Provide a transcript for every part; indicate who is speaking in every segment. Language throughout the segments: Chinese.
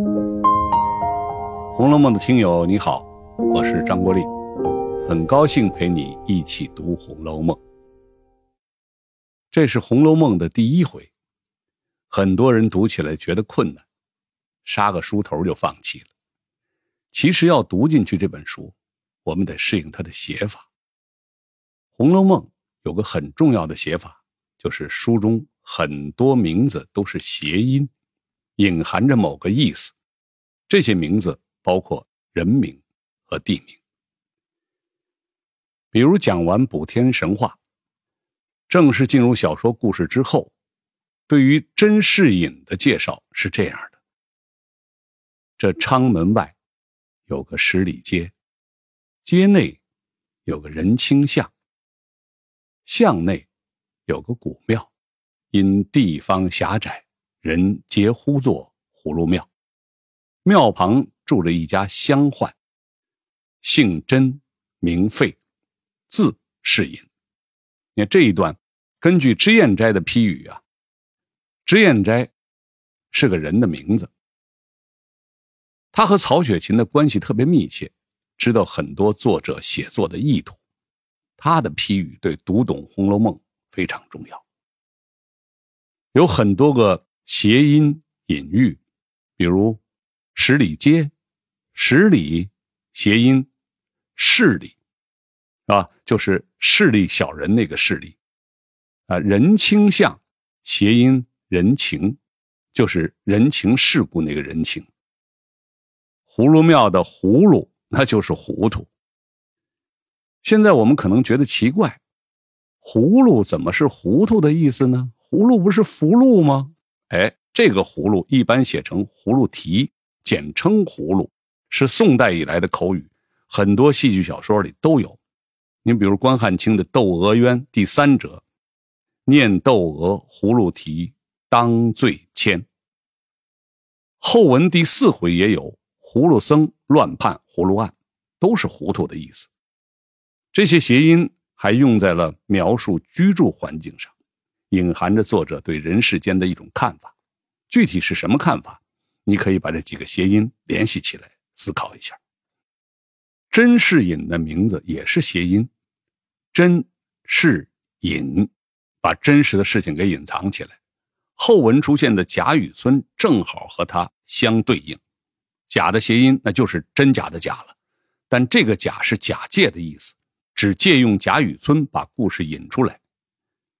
Speaker 1: 《红楼梦》的听友你好，我是张国立，很高兴陪你一起读《红楼梦》。这是《红楼梦》的第一回，很多人读起来觉得困难，杀个书头就放弃了。其实要读进去这本书，我们得适应它的写法。《红楼梦》有个很重要的写法，就是书中很多名字都是谐音，隐含着某个意思。这些名字包括人名和地名。比如讲完补天神话，正式进入小说故事之后，对于甄士隐的介绍是这样的：这昌门外。有个十里街，街内有个人清巷，巷内有个古庙，因地方狭窄，人皆呼作葫芦庙。庙旁住着一家乡宦，姓甄，名费，字士隐。你看这一段，根据脂砚斋的批语啊，脂砚斋是个人的名字。他和曹雪芹的关系特别密切，知道很多作者写作的意图，他的批语对读懂《红楼梦》非常重要。有很多个谐音隐喻，比如“十里街”，“十里”谐音“势力”，啊，就是势利小人那个势力，啊，“人情相”谐音“人情”，就是人情世故那个人情。葫芦庙的葫芦，那就是糊涂。现在我们可能觉得奇怪，葫芦怎么是糊涂的意思呢？葫芦不是福禄吗？哎，这个葫芦一般写成葫芦提，简称葫芦，是宋代以来的口语，很多戏剧小说里都有。你比如关汉卿的《窦娥冤》第三折，念窦娥葫芦提，当罪愆。后文第四回也有。葫芦僧乱判葫芦案，都是糊涂的意思。这些谐音还用在了描述居住环境上，隐含着作者对人世间的一种看法。具体是什么看法？你可以把这几个谐音联系起来思考一下。甄士隐的名字也是谐音，甄士隐，把真实的事情给隐藏起来。后文出现的贾雨村正好和他相对应。假的谐音，那就是真假的假了，但这个假是假借的意思，只借用贾雨村把故事引出来。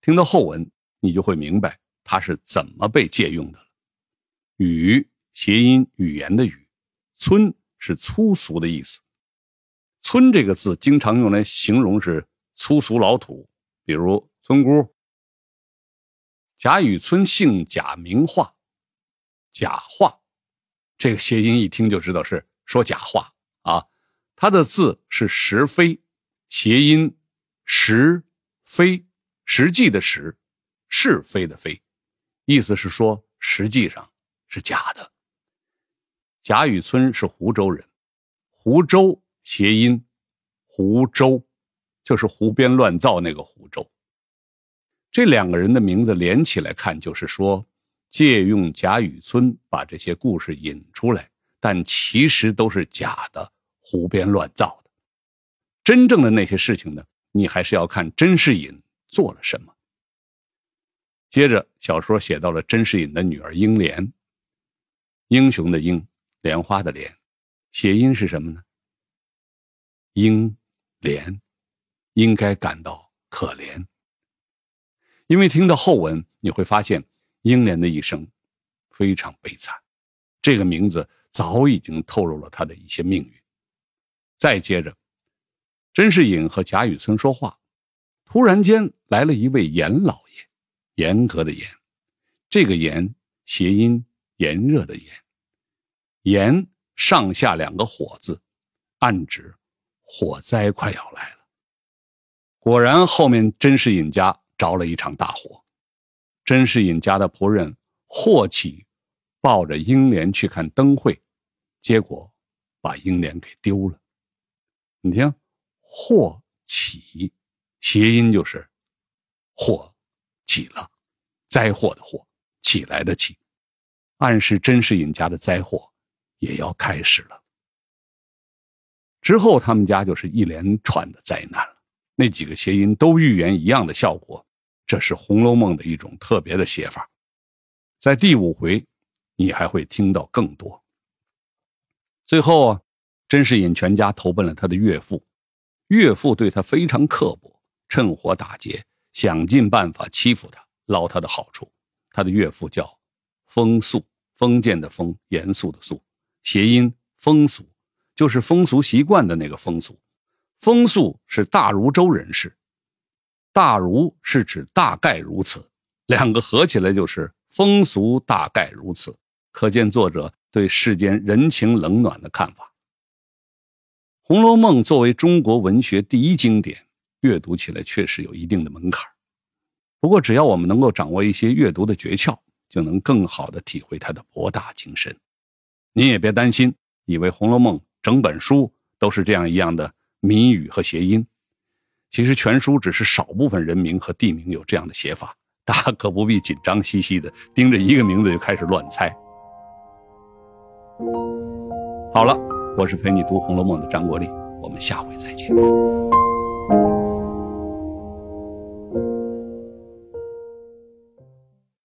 Speaker 1: 听到后文，你就会明白他是怎么被借用的了。语谐音语言的语，村是粗俗的意思。村这个字经常用来形容是粗俗老土，比如村姑。贾雨村姓贾，名化，贾化。这个谐音一听就知道是说假话啊！它的字是“实非”，谐音“实非”，实际的“实”，是非的“非”，意思是说实际上是假的。贾雨村是湖州人，湖州谐音“湖州”，就是胡编乱造那个湖州。这两个人的名字连起来看，就是说。借用贾雨村把这些故事引出来，但其实都是假的，胡编乱造的。真正的那些事情呢，你还是要看甄士隐做了什么。接着，小说写到了甄士隐的女儿英莲，英雄的英，莲花的莲，谐音是什么呢？英莲，应该感到可怜，因为听到后文你会发现。英莲的一生非常悲惨，这个名字早已经透露了他的一些命运。再接着，甄士隐和贾雨村说话，突然间来了一位严老爷，严格的严，这个严谐音炎热的炎，炎上下两个火字，暗指火灾快要来了。果然，后面甄士隐家着了一场大火。甄士隐家的仆人霍启抱着英莲去看灯会，结果把英莲给丢了。你听，霍启谐音就是祸起了，灾祸的祸，起来的起，暗示甄士隐家的灾祸也要开始了。之后，他们家就是一连串的灾难了。那几个谐音都预言一样的效果，这是《红楼梦》的一种特别的写法。在第五回，你还会听到更多。最后啊，甄士隐全家投奔了他的岳父，岳父对他非常刻薄，趁火打劫，想尽办法欺负他，捞他的好处。他的岳父叫风素，封建的封，严肃的肃，谐音风俗，就是风俗习惯的那个风俗。风俗是大如州人士，大如是指大概如此，两个合起来就是。风俗大概如此，可见作者对世间人情冷暖的看法。《红楼梦》作为中国文学第一经典，阅读起来确实有一定的门槛。不过，只要我们能够掌握一些阅读的诀窍，就能更好的体会它的博大精深。您也别担心，以为《红楼梦》整本书都是这样一样的谜语和谐音。其实，全书只是少部分人名和地名有这样的写法。大可不必紧张兮兮的盯着一个名字就开始乱猜。好了，我是陪你读《红楼梦》的张国立，我们下回再见。